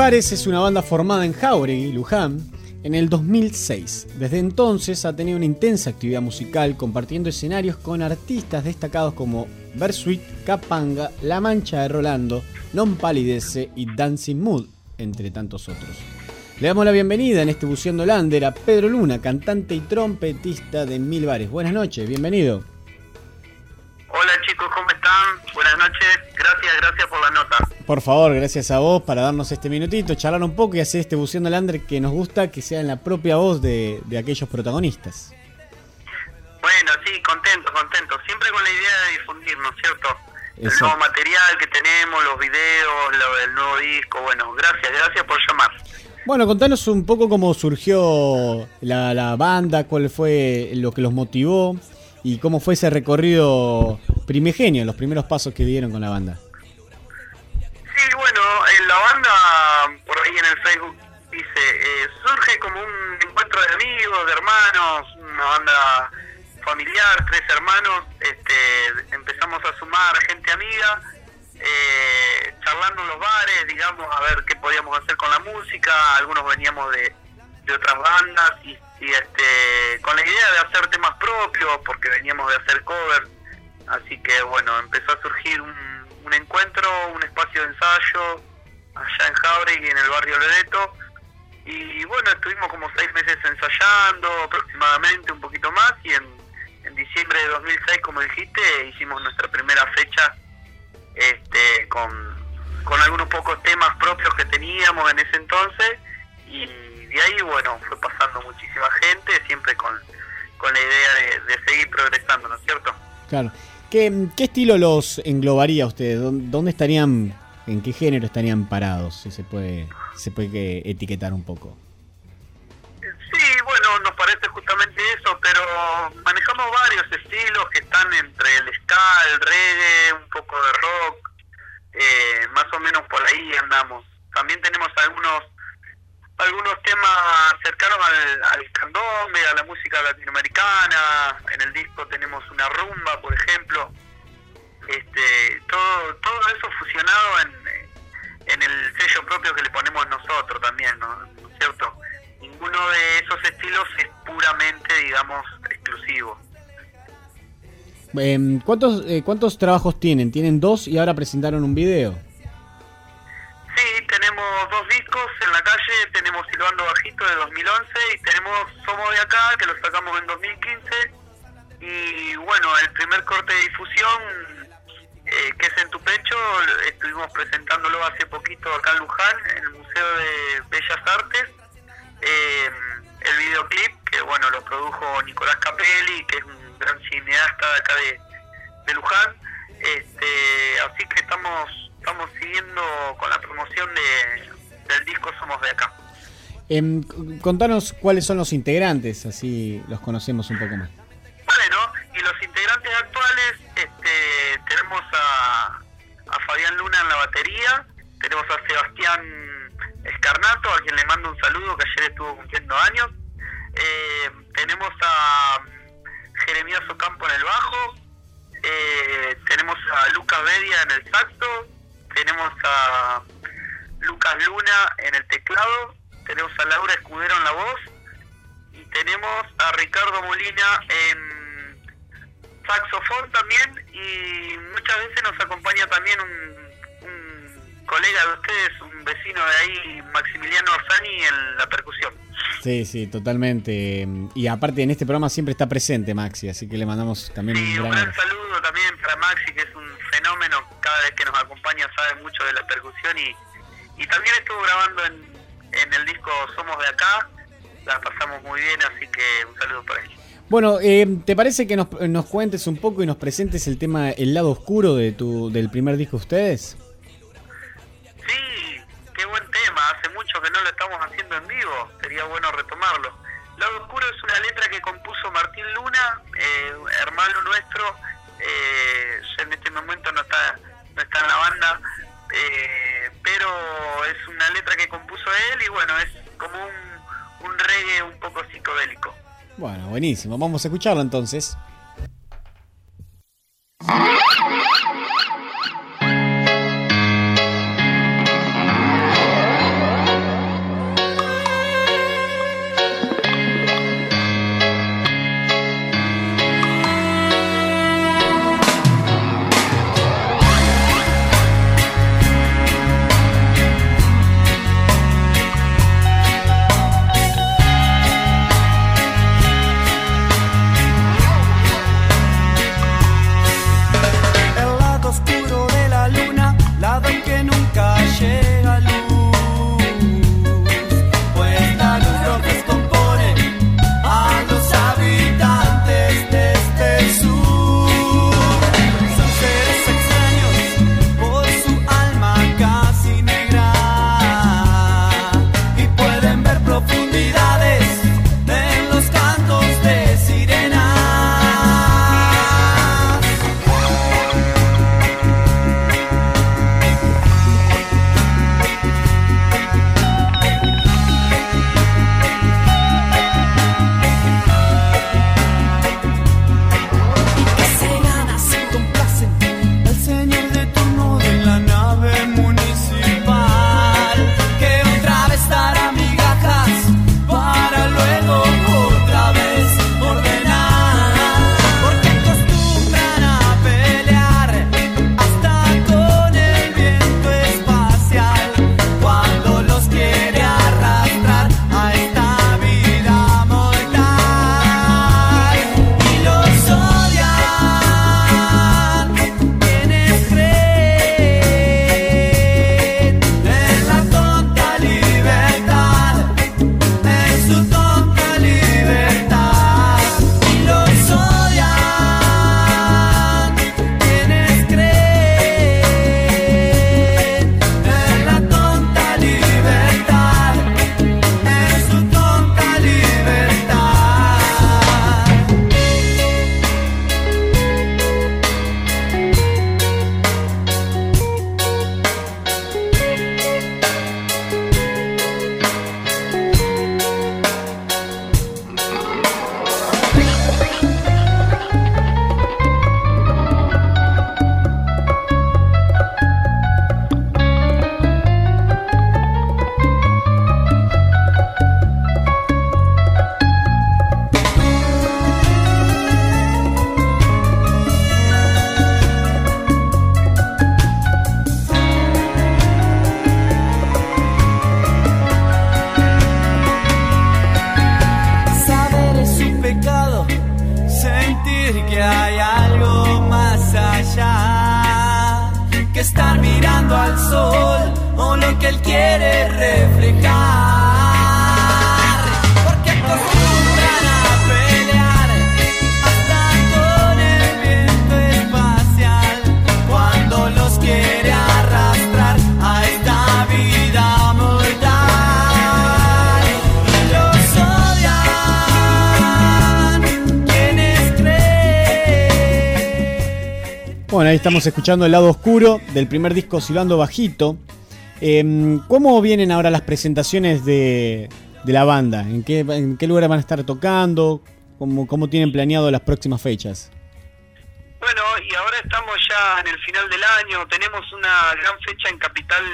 Mil Bares es una banda formada en Jauregui, Luján, en el 2006. Desde entonces ha tenido una intensa actividad musical compartiendo escenarios con artistas destacados como Bersuit, Capanga, La Mancha de Rolando, Non Palidece y Dancing Mood, entre tantos otros. Le damos la bienvenida en este Buceando Lander a Pedro Luna, cantante y trompetista de Mil Bares. Buenas noches, bienvenido. Por favor, gracias a vos para darnos este minutito, charlar un poco y hacer este Buceando Lander que nos gusta que sea en la propia voz de, de aquellos protagonistas. Bueno, sí, contento, contento. Siempre con la idea de difundir, ¿no es cierto? El nuevo material que tenemos, los videos, lo, el nuevo disco. Bueno, gracias, gracias por llamar. Bueno, contanos un poco cómo surgió la, la banda, cuál fue lo que los motivó y cómo fue ese recorrido primigenio, los primeros pasos que dieron con la banda. La banda, por ahí en el Facebook, dice, eh, surge como un encuentro de amigos, de hermanos, una banda familiar, tres hermanos, este, empezamos a sumar gente amiga, eh, charlando en los bares, digamos, a ver qué podíamos hacer con la música, algunos veníamos de, de otras bandas y, este, con la idea de hacer temas propios, porque veníamos de hacer covers, así que bueno, empezó a surgir un encuentro, un espacio de ensayo allá en Jauregui, en el barrio Loreto, y bueno, estuvimos como seis meses ensayando aproximadamente, un poquito más, y en, en diciembre de 2006, como dijiste, hicimos nuestra primera fecha este, con, con algunos pocos temas propios que teníamos en ese entonces, y de ahí, bueno, fue pasando muchísima gente, siempre con, con la idea de, seguir progresando, ¿no es cierto? Claro. ¿Qué, qué estilo los englobaría ustedes? ¿Dó- ¿Dónde estarían, en qué género estarían parados? Si se puede, se puede que etiquetar un poco. Sí, bueno, nos parece justamente eso, pero manejamos varios estilos que están entre el ska, el reggae, un poco de rock, eh, más o menos por ahí andamos. También tenemos algunos algunos temas cercanos al, al candombe, a la música latinoamericana. En el disco tenemos una rumba, por ejemplo. Este, todo todo eso fusionado en, propio que le ponemos nosotros también, ¿no? ¿No es cierto? Ninguno de esos estilos es puramente, digamos, exclusivo. Em, ¿cuántos, eh, ¿Cuántos trabajos tienen? Tienen dos y ahora presentaron un video. Sí, tenemos dos discos en la calle, tenemos Silbando Bajito de 2011 y tenemos Somos de Acá, que lo sacamos en 2015. Y bueno, el primer corte de difusión, eh, que es En Tu Pecho, estuvimos presentándolo hace poquito acá en Luján, en el Museo de Bellas Artes. Eh, el videoclip, que bueno, lo produjo Nicolás Capelli, que es un gran cineasta de acá de, de Luján. Este, así que estamos estamos siguiendo con la promoción de, del disco Somos de Acá. C- contanos cuáles son los integrantes, así los conocemos un poco más. Bueno, los integrantes actuales, este, tenemos a, a Fabián Luna en la batería, tenemos a Sebastián Escarnato, a quien le mando un saludo, que ayer estuvo cumpliendo años, Eh, tenemos a Jeremías Ocampo en el bajo, eh, tenemos a Lucas Bedia en el saxo, tenemos a Lucas Luna en el teclado, tenemos a Laura Escudero en la voz y tenemos a Ricardo Molina en saxofón también y muchas veces nos acompaña también un, un colega de ustedes, un vecino de ahí, Maximiliano Orsani, en la percusión. Sí, sí, totalmente. Y aparte en este programa siempre está presente Maxi, así que le mandamos también Sí, un un gran gran abrazo. saludo también para Maxi, que es un fenómeno, cada vez que nos acompaña sabe mucho de la percusión y, y también estuvo grabando en, en el disco Somos de Acá la pasamos muy bien, así que un saludo para ellos. Bueno, eh, ¿te parece que nos, nos, cuentes un poco y nos presentes el tema El lado oscuro de tu, del primer disco de ustedes? Sí, qué buen tema. Hace mucho que no lo estamos haciendo en vivo. Sería bueno retomarlo. Lado oscuro es una letra que compuso Martín Luna, eh, hermano nuestro. Eh, en este momento no está, no está en la banda, eh, pero es una letra que compuso él y bueno, es como un, un reggae un poco psicodélico. Bueno, buenísimo. Vamos a escucharlo entonces. Ahí estamos escuchando el lado oscuro del primer disco Silbando Bajito. Em, ¿Cómo vienen ahora las presentaciones de, la banda? ¿En qué, ¿En qué lugar van a estar tocando? ¿Cómo, ¿Cómo tienen planeado las próximas fechas? Bueno, y ahora estamos ya en el final del año. Tenemos una gran fecha en Capital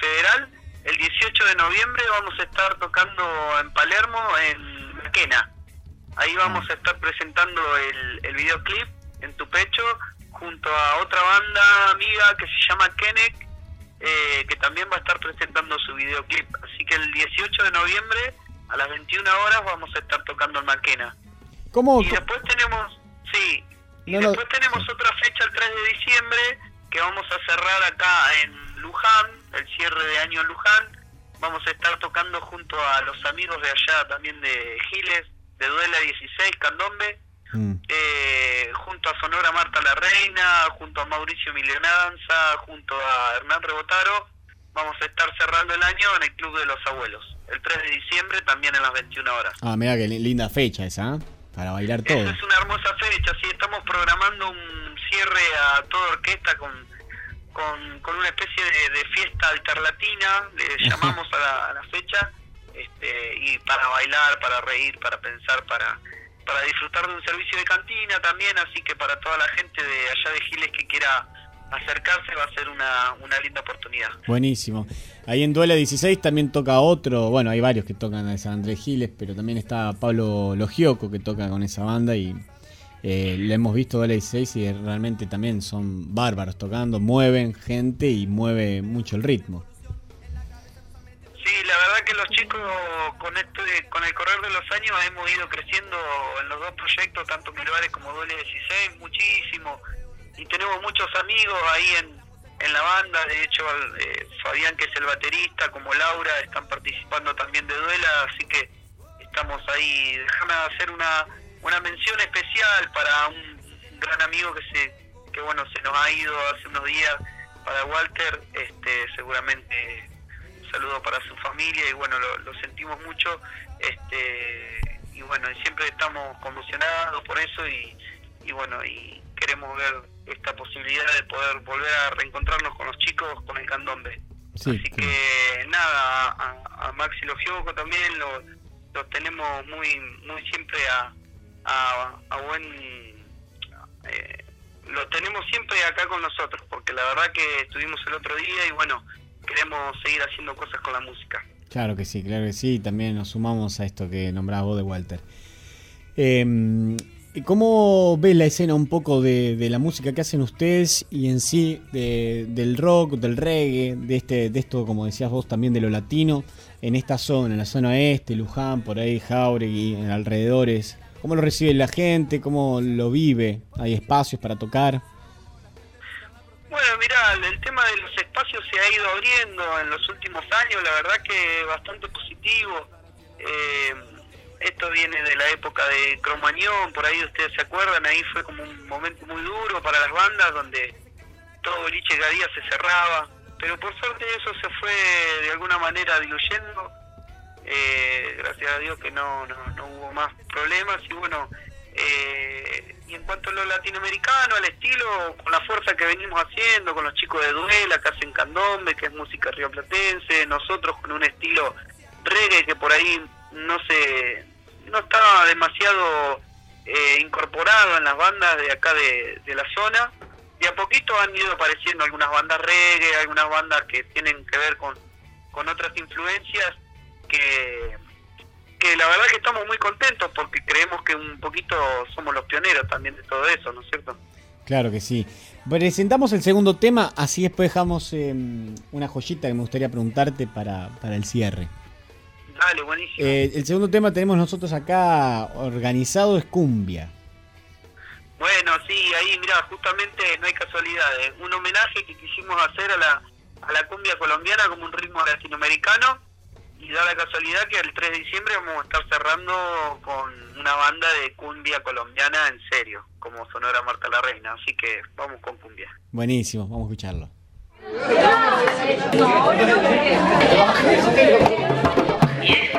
Federal. El 18 de noviembre vamos a estar tocando en Palermo, en Maquena. Ahí vamos a estar presentando el, el videoclip en tu pecho junto a otra banda amiga que se llama Kenek, eh, que también va a estar presentando su videoclip. Así que el 18 de noviembre a las 21 horas vamos a estar tocando en Maquena. ¿Cómo? Y después tenemos, sí, y después tenemos otra fecha el 3 de diciembre que vamos a cerrar acá en Luján, el cierre de año en Luján, vamos a estar tocando junto a los amigos de allá también de Giles, de Duela 16, Candombe, mm. eh, junto a Sonora Marta la Reina, junto a Mauricio Milionanza, junto a Hernán Rebotaro, vamos a estar cerrando el año en el Club de los Abuelos, el 3 de diciembre también en las 21 horas. Ah, mira qué linda fecha esa, ¿eh? para bailar todo. es una hermosa fecha, sí, estamos programando un cierre a toda orquesta con, con, una especie de, fiesta alterlatina, le llamamos a la, fecha, este, y para bailar, para reír, para pensar, para para disfrutar de un servicio de cantina también, así que para toda la gente de allá de Giles que quiera acercarse va a ser una, una linda oportunidad. Buenísimo. Ahí en Duela 16 también toca otro, bueno, hay varios que tocan de San Andrés Giles, pero también está Pablo Logioco que toca con esa banda y eh, lo hemos visto Duela 16 y realmente también son bárbaros tocando, mueven gente y mueve mucho el ritmo. Verdad que los chicos con este, con el correr de los años hemos ido creciendo en los dos proyectos, tanto Milvares como Duele 16, muchísimo. Y tenemos muchos amigos ahí en, en la banda, de hecho eh, Fabián que es el baterista, como Laura, están participando también de Duela, así que estamos ahí, déjame hacer una, una mención especial para un, gran amigo que se que bueno se nos ha ido hace unos días para Walter, este seguramente saludo para su familia y bueno lo, lo sentimos mucho, este y bueno siempre estamos conmocionados por eso y, y bueno y queremos ver esta posibilidad de poder volver a reencontrarnos con los chicos con el candombe. Así que nada, a, a Maxi Logioco también lo, lo tenemos muy muy siempre a, a, buen... Eh, lo tenemos siempre acá con nosotros, porque la verdad que estuvimos el otro día y bueno, queremos seguir haciendo cosas con la música. Claro que sí, claro que sí, también nos sumamos a esto que nombraba vos de Walter. Eh, ¿Cómo ves la escena un poco de, la música que hacen ustedes y en sí del rock, del reggae, de este, de esto, como decías vos, también de lo latino, en esta zona, en la zona este, Luján, por ahí, Jauregui, en alrededores? ¿Cómo lo recibe la gente? ¿Cómo lo vive? ¿Hay espacios para tocar? Bueno, mira, el tema de los espacios se ha ido abriendo en los últimos años, la verdad que bastante positivo. Eh, esto viene de la época de Cromañón, por ahí ustedes se acuerdan, ahí fue como un momento muy duro para las bandas donde todo boliche cada día se cerraba, pero por suerte eso se fue de alguna manera diluyendo, eh, gracias a Dios que no, no, hubo más problemas y bueno, eh, y en cuanto a lo latinoamericano, al estilo, con la fuerza que venimos haciendo, con los chicos de Duela que hacen candombe, que es música rioplatense, nosotros con un estilo reggae que por ahí no se no estaba demasiado eh, incorporado en las bandas de acá de, la zona. Y a poquito han ido apareciendo algunas bandas reggae, algunas bandas que tienen que ver con, con otras influencias que, que la verdad que estamos muy contentos porque creemos que un poquito somos los pioneros también de todo eso, ¿no es cierto? Claro que sí. Presentamos el segundo tema, así después dejamos em, una joyita que me gustaría preguntarte para, para el cierre. Eh, el segundo tema tenemos nosotros acá organizado es cumbia. Bueno, sí, ahí mira, justamente no hay casualidades. Un homenaje que quisimos hacer a la, a la cumbia colombiana como un ritmo latinoamericano y da la casualidad que el 3 de diciembre vamos a estar cerrando con una banda de cumbia colombiana en serio, como Sonora Marta la Reina, así que vamos con cumbia. Buenísimo, vamos a escucharlo. Y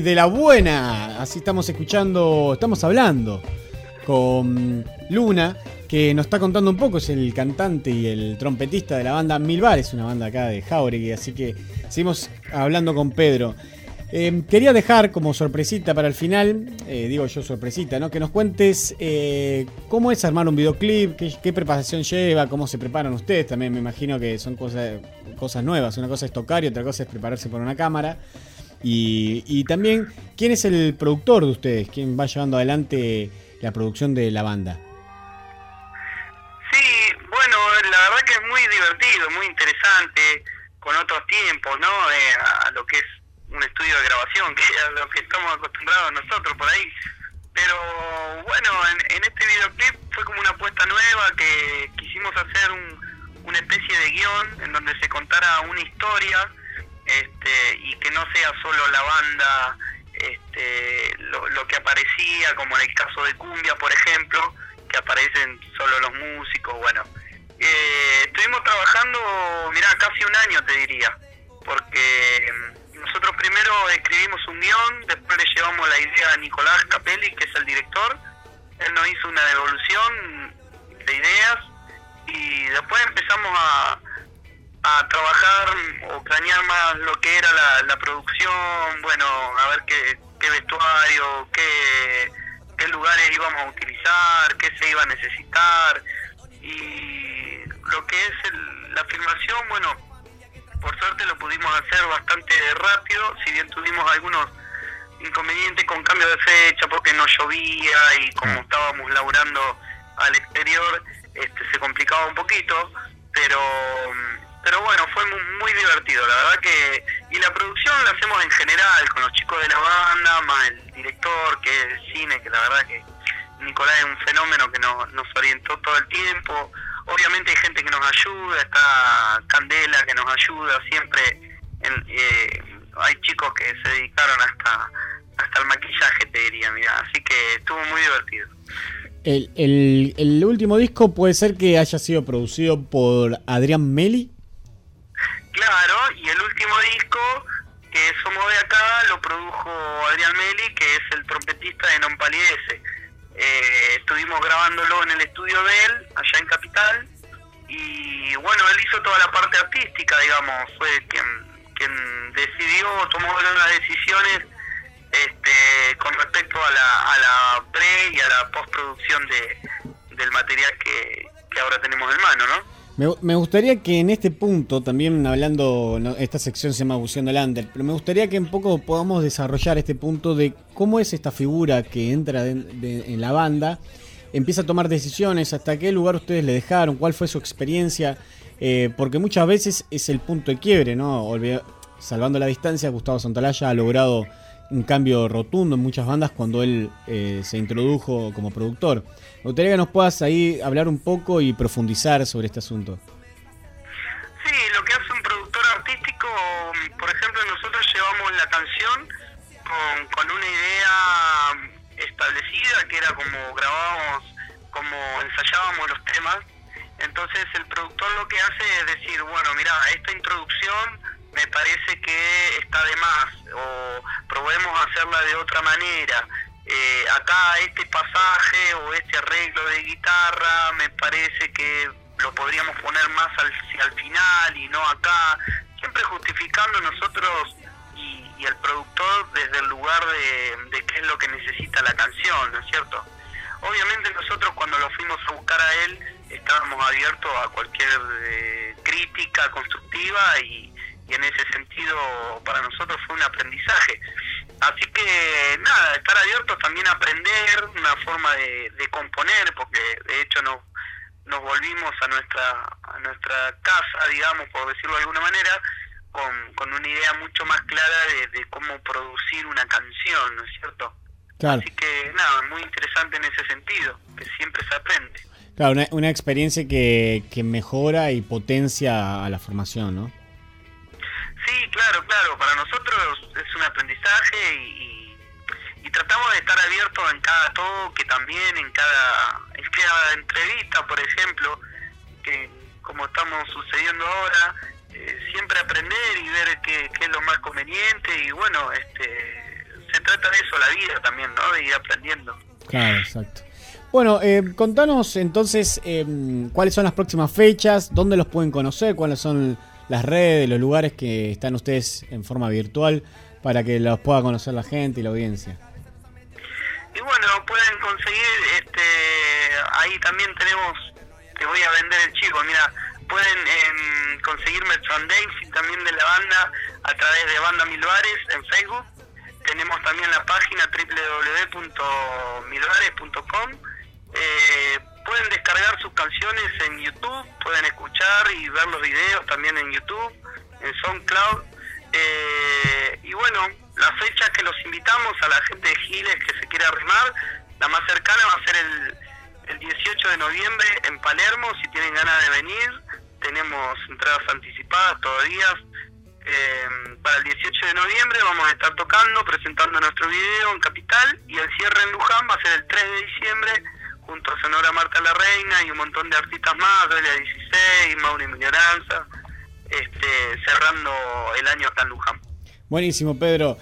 de la buena. Así estamos escuchando, estamos hablando con Luna, que nos está contando un poco, es el cantante y el trompetista de la banda Mil es una banda acá de Jauregui, así que seguimos hablando con Pedro. Em, quería dejar como sorpresita para el final, eh, digo yo sorpresita, ¿no? Que nos cuentes eh, cómo es armar un videoclip, qué, preparación lleva, cómo se preparan ustedes. También me imagino que son cosas, cosas nuevas. Una cosa es tocar y otra cosa es prepararse por una cámara. Y, también, ¿quién es el productor de ustedes? ¿Quién va llevando adelante la producción de la banda? Sí, bueno, la verdad que es muy divertido, muy interesante, con otros tiempos, ¿no? Eh, a lo que es un estudio de grabación, que es a lo que estamos acostumbrados nosotros por ahí. Pero bueno, en, este videoclip fue como una apuesta nueva que quisimos hacer una especie de guion en donde se contara una historia este, y que no sea solo la banda este, lo, que aparecía, como en el caso de Cumbia, por ejemplo, que aparecen solo los músicos. Bueno, eh, estuvimos trabajando, mira, casi un año te diría, porque nosotros primero escribimos un guion, después le llevamos la idea a Nicolás Capelli, que es el director. Él nos hizo una devolución de ideas y después empezamos a, a trabajar o cranear más lo que era la, producción, bueno, a ver qué, qué vestuario, qué, qué lugares íbamos a utilizar, qué se iba a necesitar y lo que es la filmación, bueno, por suerte lo pudimos hacer bastante rápido, si bien tuvimos algunos inconvenientes con cambio de fecha porque no llovía y como ah. estábamos laburando al exterior, este, se complicaba un poquito, pero pero bueno, fue muy, divertido, la verdad que... Y la producción la hacemos en general, con los chicos de la banda, más el director, que es el cine, que la verdad que Nicolás es un fenómeno que nos, nos orientó todo el tiempo, Obviamente hay gente que nos ayuda, está Candela que nos ayuda, siempre eh, hay chicos que se dedicaron hasta hasta el maquillaje, te diría, mira, así que estuvo muy divertido. El, el, el último disco puede ser que haya sido producido por Adrián Meli. Claro, y el último disco que Somos de Acá lo produjo Adrián Meli, que es el trompetista de Non. Eh, estuvimos grabándolo en el estudio de él, allá en Capital, y bueno, él hizo toda la parte artística, digamos, fue quien, decidió, tomó unas decisiones este, con respecto a la, a la pre y a la postproducción de, del material que ahora tenemos en mano, ¿no? Me, gustaría que en este punto, también hablando, esta sección se llama Buceando el Under, pero me gustaría que un poco podamos desarrollar este punto de cómo es esta figura que entra en la banda, empieza a tomar decisiones, hasta qué lugar ustedes le dejaron, cuál fue su experiencia, eh, porque muchas veces es el punto de quiebre, ¿no? salvando la distancia, Gustavo Santalaya ha logrado un cambio rotundo en muchas bandas cuando él eh, se introdujo como productor. Me gustaría que nos puedas ahí hablar un poco y profundizar sobre este asunto. Sí, lo que hace un productor artístico, por ejemplo, nosotros llevamos la canción con, con una idea establecida, que era como grabábamos, como ensayábamos los temas. Entonces el productor lo que hace es decir, bueno, mira, esta introducción me parece que está de más o probemos hacerla de otra manera. Eh, acá este pasaje o este arreglo de guitarra me parece que lo podríamos poner más al, al final y no acá, siempre justificando nosotros y, el productor desde el lugar de, qué es lo que necesita la canción, ¿no es cierto? Obviamente nosotros cuando lo fuimos a buscar a él estábamos abiertos a cualquier eh, crítica constructiva y, y en ese sentido para nosotros fue un aprendizaje. Así que nada, estar abiertos también a aprender una forma de, componer, porque de hecho nos, nos volvimos a nuestra, a nuestra casa, digamos, por decirlo de alguna manera, con, con una idea mucho más clara de, cómo producir una canción, ¿no es cierto? Así que nada, muy interesante en ese sentido, que siempre se aprende. Claro, una, una experiencia que, que mejora y potencia a la formación, ¿no? Es un aprendizaje y, y, tratamos de estar abiertos en cada toque también, en cada, en cada entrevista, por ejemplo, que como estamos sucediendo ahora, eh, siempre aprender y ver qué, qué, es lo más conveniente y bueno, este trata de eso la vida también, ¿no? De ir aprendiendo. Claro, exacto. Bueno, eh, contanos entonces eh, cuáles son las próximas fechas, dónde los pueden conocer, cuáles son las redes, los lugares que están ustedes en forma virtual para que los pueda conocer la gente y la audiencia. Y bueno, pueden conseguir, este, ahí también tenemos, te voy a vender el chico, mira, pueden em, conseguir merchandising también de la banda a través de Banda Milbares en Facebook. Tenemos también la página www.milbares.com. Eh, pueden descargar sus canciones en YouTube, pueden escuchar y ver los videos también en YouTube, en SoundCloud. Eh, y bueno, la fecha que los invitamos a la gente de Giles que se quiera arrimar, la más cercana va a ser el, el 18 de noviembre en Palermo, si tienen ganas de venir, tenemos entradas anticipadas todavía. Eh, para el 18 de noviembre vamos a estar tocando, presentando nuestro video en Capital y el cierre en Luján va a ser el 3 de diciembre junto a Sonora Marta la Reina y un montón de artistas más, Delia 16, Mauri Miñoranza, este, cerrando el año acá en Luján. Buenísimo, Pedro.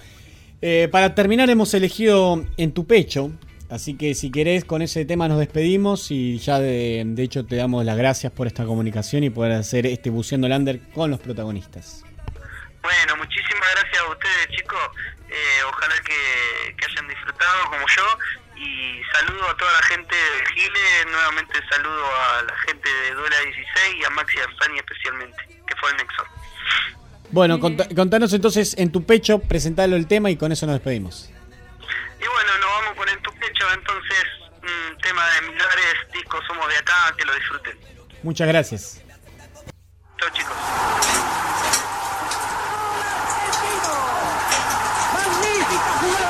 Eh, para terminar hemos elegido En tu pecho, así que si querés con ese tema nos despedimos y ya de, de hecho te damos las gracias por esta comunicación y poder hacer este Buceando Lander con los protagonistas. Bueno, muchísimas gracias a ustedes chicos, eh, ojalá que, que hayan disfrutado como yo y saludo a toda la gente de Gile, nuevamente saludo a la gente de Duela 16 y a Maxi Arzani especialmente, fue el Nexo. Bueno, cont contanos entonces en tu pecho, presentalo el tema y con eso nos despedimos. Y bueno, nos vamos con En tu pecho, entonces, un tema de Milares, disco Somos de Acá, que lo disfruten. Muchas gracias. Chao chicos. ¡Magnífica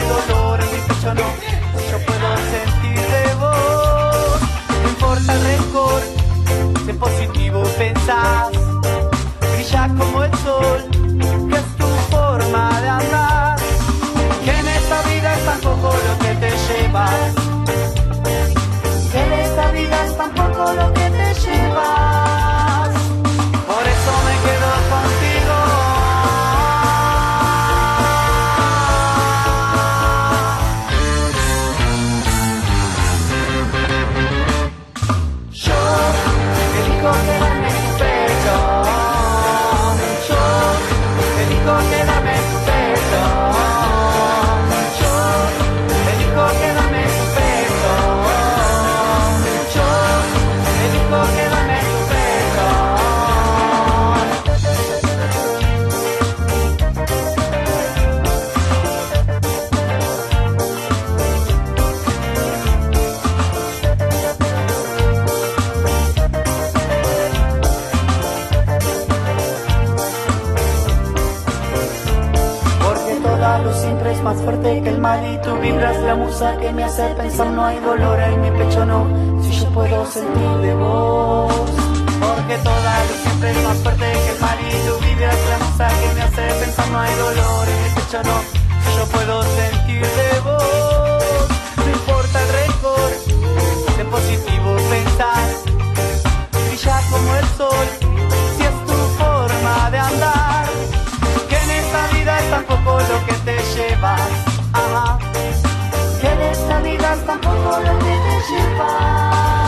hay dolor en mi pecho, no. Yo puedo sentir de vos. No importa el rencor, si en positivo pensás. Brilla como el sol, hay dolor en no si yo puedo sentir de vos. No importa el rencor de positivo pensar. Brilla como el sol si es tu forma de andar. Que en esta vida es tan poco lo que te llevas ajá. que en esta vida es tan poco lo que te llevas